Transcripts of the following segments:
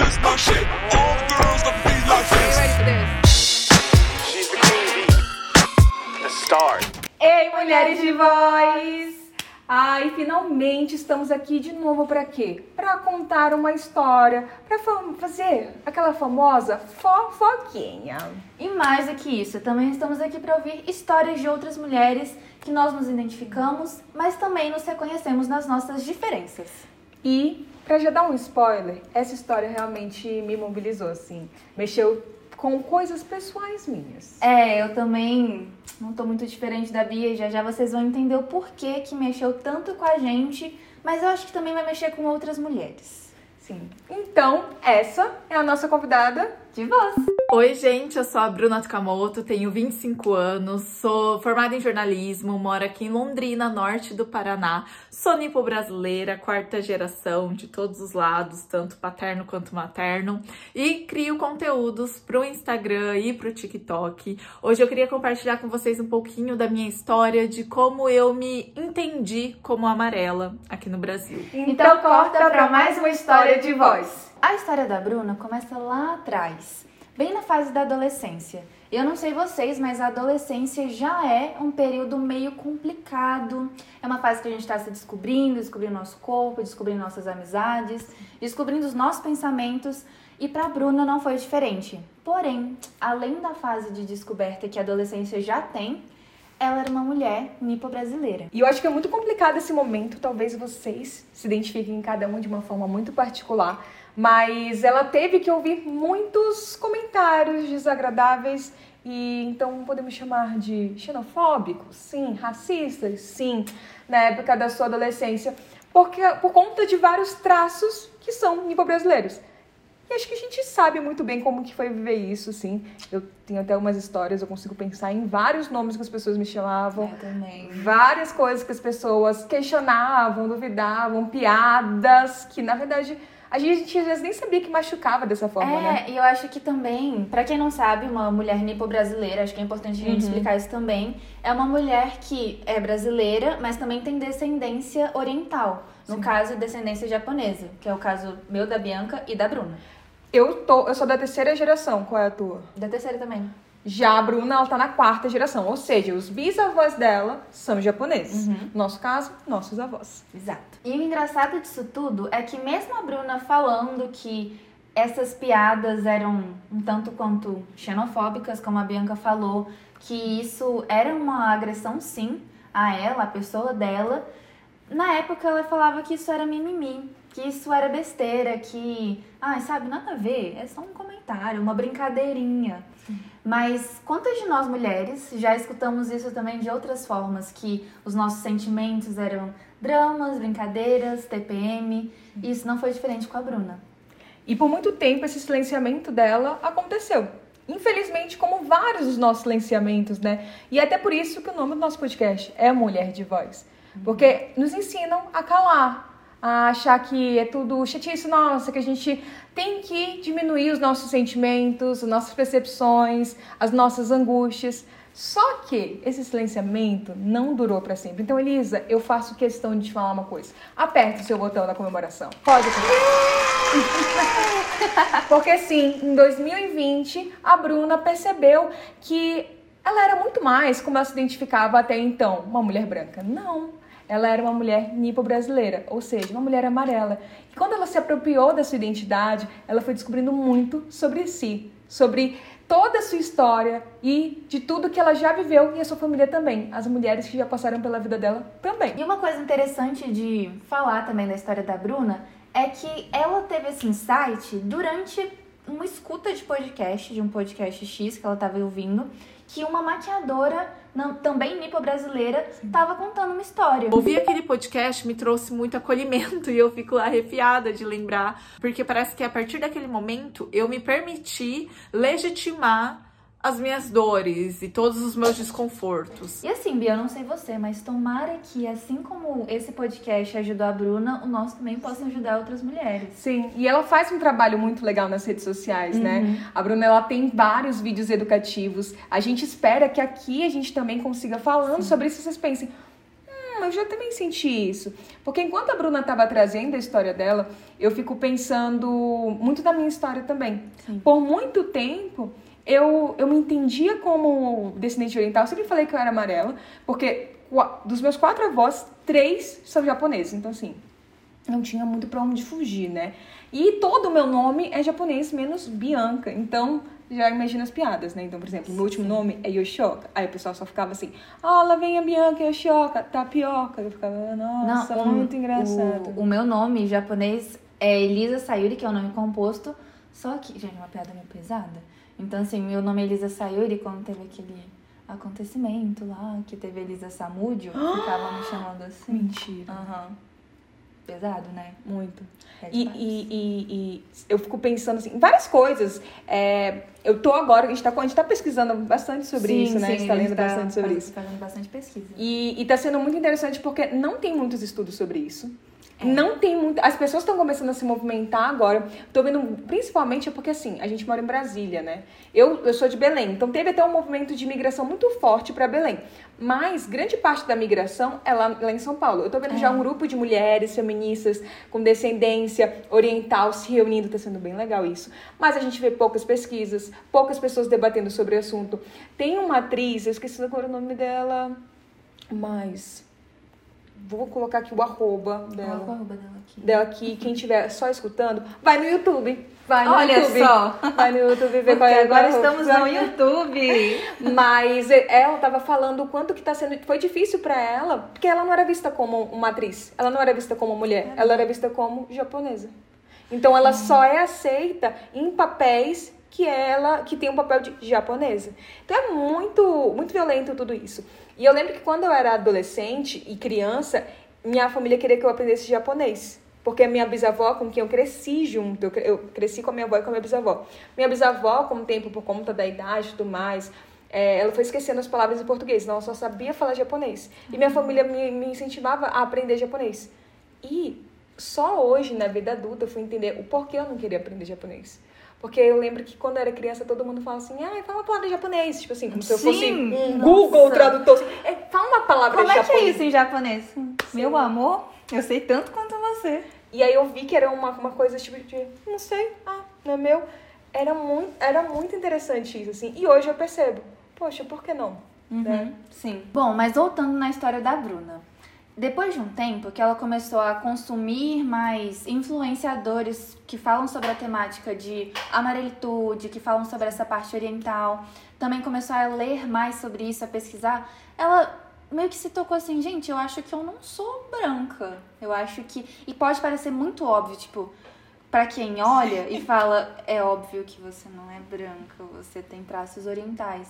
this my shit. All girls love me like this. ready for this? She's the queen bee, the star. Ei, mulheres de voz! Ai, finalmente estamos aqui de novo para quê? Para contar uma história, para fazer aquela famosa fofoquinha. E mais do que isso, também estamos aqui para ouvir histórias de outras mulheres que nós nos identificamos, mas também nos reconhecemos nas nossas diferenças. E, para já dar um spoiler, essa história realmente me mobilizou, assim. Mexeu com coisas pessoais minhas. É, eu também não tô muito diferente da Bia, já já vocês vão entender o porquê que mexeu tanto com a gente, mas eu acho que também vai mexer com outras mulheres. Sim. Então, essa é a nossa convidada De voz. Oi, gente, eu sou a Bruna Takamoto, tenho 25 anos, sou formada em jornalismo, moro aqui em Londrina, norte do Paraná, sou nipo-brasileira, quarta geração de todos os lados, tanto paterno quanto materno, e crio conteúdos pro Instagram e pro TikTok. Hoje eu queria compartilhar com vocês um pouquinho da minha história, de como eu me entendi como amarela aqui no Brasil. Então corta para mais uma história de voz. A história da Bruna começa lá atrás, bem na fase da adolescência. Eu não sei vocês, mas a adolescência já é um período meio complicado. É uma fase que a gente está se descobrindo, descobrindo nosso corpo, descobrindo nossas amizades, descobrindo os nossos pensamentos. E para Bruna não foi diferente. Porém, além da fase de descoberta que a adolescência já tem, ela era uma mulher nipo-brasileira. E eu acho que é muito complicado esse momento, talvez vocês se identifiquem em cada um de uma forma muito particular, mas ela teve que ouvir muitos comentários desagradáveis e então podemos chamar de xenofóbicos, sim, racistas, sim, na época da sua adolescência, porque por conta de vários traços que são nipo-brasileiros. E acho que a gente sabe muito bem como que foi viver isso, sim. Eu tenho até umas histórias, eu consigo pensar em vários nomes que as pessoas me chamavam. Eu também. Várias coisas que as pessoas questionavam, duvidavam, piadas que, na verdade, a gente às vezes nem sabia que machucava dessa forma, né? É, e eu acho que também, pra quem não sabe, uma mulher nipo-brasileira, acho que é importante a gente explicar isso também, é uma mulher que é brasileira, mas também tem descendência oriental. No caso, descendência japonesa, que é o caso meu, da Bianca e da Bruna. Eu, tô, eu sou da terceira geração, qual é a tua? Da terceira também. Já a Bruna, ela tá na quarta geração, ou seja, os bisavós dela são japoneses. No nosso caso, nossos avós. Exato. E o engraçado disso tudo é que mesmo a Bruna falando que essas piadas eram um tanto quanto xenofóbicas, como a Bianca falou, que isso era uma agressão sim a ela, a pessoa dela, na época ela falava que isso era mimimi, que isso era besteira, que, ai, sabe, nada a ver, é só um comentário, uma brincadeirinha. Mas quantas de nós mulheres já escutamos isso também de outras formas, que os nossos sentimentos eram dramas, brincadeiras, TPM, e isso não foi diferente com a Bruna. E por muito tempo esse silenciamento dela aconteceu. Infelizmente, como vários dos nossos silenciamentos, né? E é até por isso que o nome do nosso podcast é Mulher de Voz. Porque nos ensinam a calar, a achar que é tudo chatice nossa, que a gente tem que diminuir os nossos sentimentos, as nossas percepções, as nossas angústias. Só que esse silenciamento não durou para sempre. Então, Elisa, eu faço questão de te falar uma coisa. Aperta o seu botão da comemoração. Pode apertar. Porque sim, em 2020, a Bruna percebeu que ela era muito mais como ela se identificava até então, uma mulher branca. Não, ela era uma mulher nipo-brasileira, ou seja, uma mulher amarela. E quando ela se apropriou da sua identidade, ela foi descobrindo muito sobre si, sobre toda a sua história e de tudo que ela já viveu e a sua família também. As mulheres que já passaram pela vida dela também. E uma coisa interessante de falar também da história da Bruna é que ela teve esse insight durante uma escuta de podcast, de um podcast X que ela estava ouvindo, que uma maquiadora, não- também nipo-brasileira, estava contando uma história. Ouvir aquele podcast me trouxe muito acolhimento e eu fico arrepiada de lembrar, porque parece que a partir daquele momento eu me permiti legitimar as minhas dores e todos os meus desconfortos. E assim, Bia, eu não sei você, mas tomara que, assim como esse podcast ajudou a Bruna, o nosso também possa ajudar outras mulheres. Sim, e ela faz um trabalho muito legal nas redes sociais, né? A Bruna ela tem vários vídeos educativos. A gente espera que aqui a gente também consiga falando sobre isso, vocês pensem, Não, eu já também senti isso. Porque enquanto a Bruna estava trazendo a história dela, eu fico pensando muito da minha história também. Por muito tempo, eu, eu me entendia como descendente oriental. Eu sempre falei que eu era amarela, porque dos meus quatro avós, três são japoneses. Então, assim, não tinha muito pra onde fugir, né? E todo o meu nome é japonês, menos Bianca. Então, já imagina as piadas, né? Então, por exemplo, meu último nome é Yoshioka. Aí o pessoal só ficava assim, ah, lá vem a Bianca Yoshioka, tapioca. Eu ficava, nossa, o- muito engraçado. O, o meu nome em japonês é Elisa Sayuri, que é o nome composto. Só que, gente, é uma piada meio pesada. Então, assim, meu nome é Elisa Sayuri, quando teve aquele acontecimento lá, que teve Elisa Samúdio, ficava me chamando assim. Mentira. Aham. Pesado, né? Muito. É E, e, e, e eu fico pensando assim, em várias coisas. É, eu tô agora, a gente tá, a gente tá pesquisando bastante sobre Sim, isso, né? a gente tá lendo bastante sobre faz- isso. Fazendo bastante pesquisa. E, e tá sendo muito interessante porque não tem muitos estudos sobre isso. Não tem muito. As pessoas estão começando a se movimentar agora. Tô vendo, principalmente é porque assim, a gente mora em Brasília, né? Eu, eu sou de Belém, então teve até um movimento de migração muito forte para Belém. Mas grande parte da migração é lá, lá em São Paulo. Eu tô vendo já um grupo de mulheres feministas com descendência oriental se reunindo, tá sendo bem legal isso. Mas a gente vê poucas pesquisas, poucas pessoas debatendo sobre o assunto. Tem uma atriz, eu esqueci agora o nome dela, mas vou colocar aqui o arroba Coloca o dela. arroba dela aqui. Dela aqui, quem estiver só escutando, vai no YouTube. Vai no Olha YouTube. só. Vai no YouTube ver qual é agora arroba. estamos no YouTube. Mas ela tava falando o quanto que tá sendo. Foi difícil pra ela, porque ela não era vista como uma atriz. Ela não era vista como mulher. Ela era vista como japonesa. Então ela só é aceita em papéis que ela que tem um papel de japonesa. Então é muito muito violento tudo isso. E eu lembro que quando eu era adolescente e criança, minha família queria que eu aprendesse japonês. Porque a minha bisavó, com quem eu cresci junto, eu cre- eu cresci com a minha avó e com a minha bisavó. Minha bisavó, com o tempo, por conta da idade e tudo mais, é, ela foi esquecendo as palavras em português, ela só sabia falar japonês. E minha família me, me incentivava a aprender japonês. E só hoje, na vida adulta, eu fui entender o porquê eu não queria aprender japonês. Porque eu lembro que quando eu era criança, todo mundo fala assim, ah, fala uma palavra em japonês. Tipo assim, como se eu Sim, fosse um nossa. Google tradutor. É, fala uma palavra Como em é que é japonês. isso em japonês? Meu amor, eu sei tanto quanto você. E aí eu vi que era uma, uma coisa tipo de, não sei, ah, não é meu. Era muito, era muito interessante isso, assim. E hoje eu percebo, poxa, por que não? Né? Sim. Bom, mas voltando na história da Bruna. Depois de um tempo que ela começou a consumir mais influenciadores que falam sobre a temática de amarelitude, que falam sobre essa parte oriental, também começou a ler mais sobre isso, a pesquisar, ela meio que se tocou assim, gente, eu acho que eu não sou branca. Eu acho que. E pode parecer muito óbvio, tipo, Pra quem olha e fala, é óbvio que você não é branca, você tem traços orientais.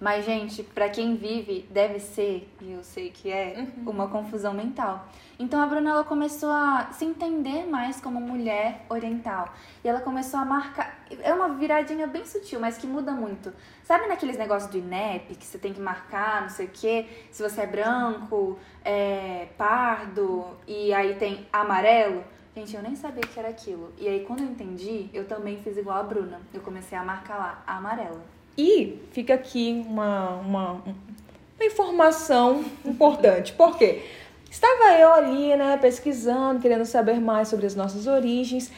Mas, gente, pra quem vive, deve ser, e eu sei que é, uma confusão mental. Então a Bruna ela começou a se entender mais como mulher oriental. E ela começou a marcar. É uma viradinha bem sutil, mas que muda muito. Sabe naqueles negócios do INEP, que você tem que marcar, não sei o quê? Se você é branco, é pardo, e aí tem amarelo. Gente, eu nem sabia que era aquilo. E aí, quando eu entendi, eu também fiz igual a Bruna. Eu comecei a marcar lá, amarela. E fica aqui uma, uma, uma informação importante. Por quê? Estava eu ali, né, pesquisando, querendo saber mais sobre as nossas origens.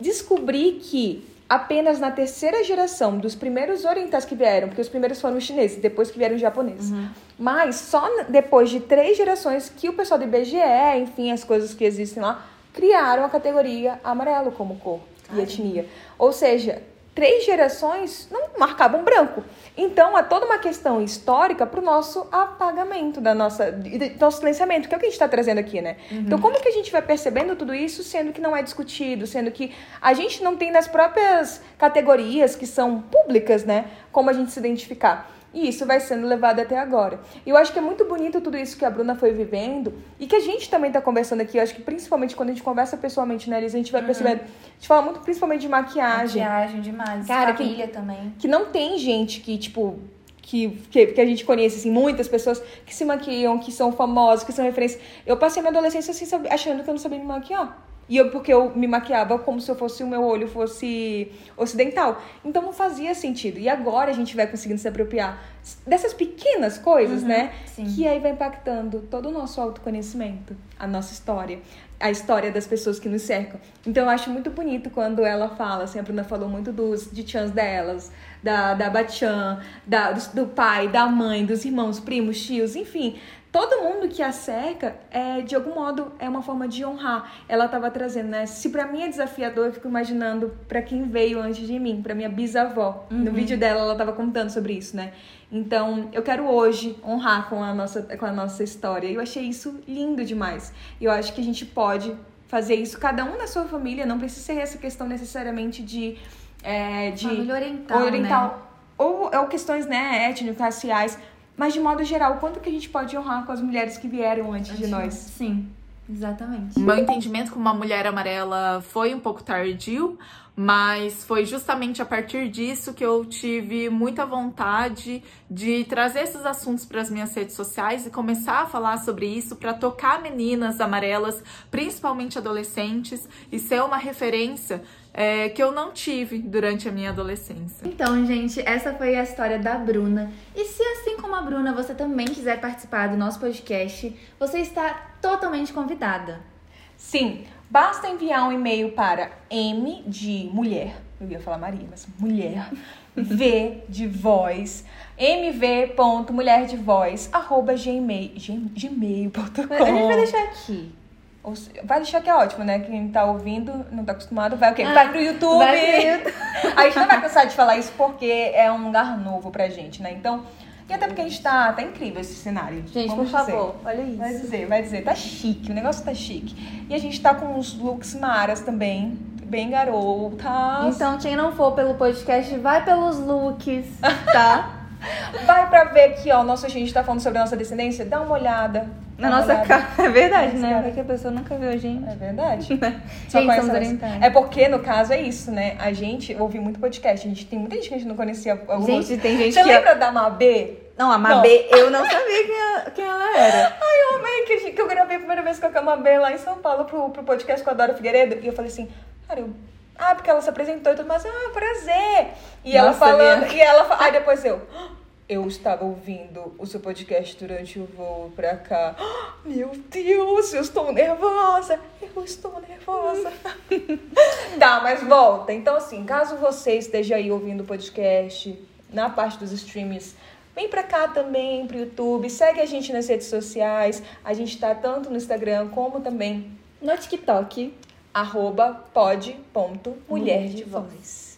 Descobri que apenas na terceira geração dos primeiros orientais que vieram, porque os primeiros foram os chineses, depois que vieram os japoneses. Mas só depois de três gerações que o pessoal do IBGE, enfim, as coisas que existem lá, criaram a categoria amarelo como cor e etnia. Ou seja, três gerações não marcavam branco. Então, é toda uma questão histórica para o nosso apagamento da nossa, do nosso silenciamento, que é o que a gente está trazendo aqui, né? Então, como que a gente vai percebendo tudo isso, sendo que não é discutido, sendo que a gente não tem nas próprias categorias que são públicas, né? Como a gente se identificar. E isso vai sendo levado até agora. E eu acho que é muito bonito tudo isso que a Bruna foi vivendo e que a gente também tá conversando aqui. Eu acho que principalmente quando a gente conversa pessoalmente, né, Elisa? A gente vai percebendo. A gente fala muito principalmente de maquiagem. Maquiagem demais. Cara, que- Família também. Que não tem gente que, tipo. Que, que, que a gente conhece, assim, muitas pessoas que se maquiam, que são famosas, que são referências. Eu passei minha adolescência assim, achando que eu não sabia me maquiar. E eu, porque eu me maquiava como se eu fosse o meu olho fosse ocidental. Então não fazia sentido. E agora a gente vai conseguindo se apropriar dessas pequenas coisas, né? sim. Que aí vai impactando todo o nosso autoconhecimento, a nossa história, a história das pessoas que nos cercam. Então eu acho muito bonito quando ela fala, assim, a Bruna falou muito dos de chans delas, da, da Bachan, da, do, do pai, da mãe, dos irmãos, primos, tios, enfim. Todo mundo que a cerca, é, de algum modo, é uma forma de honrar. Ela estava trazendo, né? Se pra mim é desafiador, eu fico imaginando pra quem veio antes de mim, pra minha bisavó. No vídeo dela, ela estava contando sobre isso, né? Então, eu quero hoje honrar com a nossa, com a nossa história. E eu achei isso lindo demais. E eu acho que a gente pode fazer isso, cada um na sua família, não precisa ser essa questão necessariamente de. É, de oriental, oriental. né? Ou, ou questões né, étnicas, raciais. Mas, de modo geral, o quanto que a gente pode honrar com as mulheres que vieram antes de nós? Sim, exatamente. Meu entendimento como uma mulher amarela foi um pouco tardio, mas foi justamente a partir disso que eu tive muita vontade de trazer esses assuntos para as minhas redes sociais e começar a falar sobre isso para tocar meninas amarelas, principalmente adolescentes, e ser uma referência é, que eu não tive durante a minha adolescência. Então, gente, essa foi a história da Bruna. E se assim como a Bruna, você também quiser participar do nosso podcast, você está totalmente convidada. Sim, basta enviar um e-mail para M de mulher, eu ia falar Maria, mas mulher, V de voz, mv.mulherdevoz, arroba gmail, gmail.com. A gente vai deixar aqui. Vai deixar que é ótimo, né? Quem tá ouvindo, não tá acostumado, vai o quê? Vai pro YouTube! Ah, vai pro YouTube. a gente não vai cansar de falar isso porque é um lugar novo pra gente, né? Então, e até porque a gente tá, tá incrível esse cenário. Gente, vamos por dizer. favor, olha isso. Vai dizer, vai dizer, tá chique, o negócio tá chique. E a gente tá com uns looks maras também, bem garotas. Então, quem não for pelo podcast, vai pelos looks, tá? Vai pra ver aqui, ó, nossa, a gente tá falando sobre a nossa descendência, dá uma olhada. Na nossa olhada. cara. É verdade, né? cara. Vai que a pessoa nunca viu a gente. É verdade. Só Gente, conhece somos orientais. É porque, no caso, é isso, né? A gente ouve muito podcast. A gente tem muita gente que a gente não conhecia. alguns. Gente, tem gente Você que- lembra da Mabê? Não, a Mabê, eu não sabia quem, a- quem ela era. Ai, eu amei que, que eu gravei a primeira vez com a Mabê lá em São Paulo pro, pro podcast com a Dora Figueiredo. E eu falei assim, cara, eu... Ah, porque ela se apresentou e tudo mais. Ah, prazer. E ela Nossa, falando... minha- E ela... Aí depois eu... "Ah, Eu estava ouvindo o seu podcast durante o voo pra cá. Meu Deus, eu estou nervosa. Eu estou nervosa. tá, mas volta. Então, assim, caso você esteja aí ouvindo o podcast na parte dos streams, vem pra cá também, pro YouTube. Segue a gente nas redes sociais. A gente tá tanto no Instagram como também No TikTok. arroba pod.mulher de voz.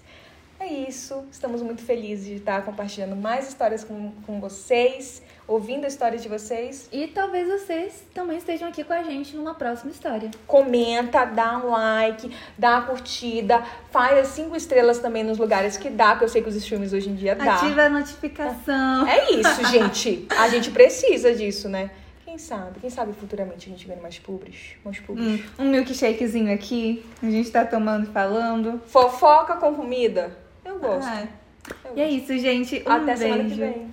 É isso. Estamos muito felizes de estar compartilhando mais histórias com, com vocês, ouvindo a história de vocês. E talvez vocês também estejam aqui com a gente numa próxima história. Comenta, dá um like, dá uma curtida, faz as cinco estrelas também nos lugares que dá, porque eu sei que os streams hoje em dia dá. Ativa a notificação. É isso, gente. A gente precisa disso, né? Quem sabe? Quem sabe futuramente a gente ganha mais pubs? Mais pubs. Hum, um milkshakezinho aqui. A gente tá tomando e falando. Fofoca com comida? Gosto. Ah, Eu e é gosto. isso, gente. Um Até beijo. semana que vem.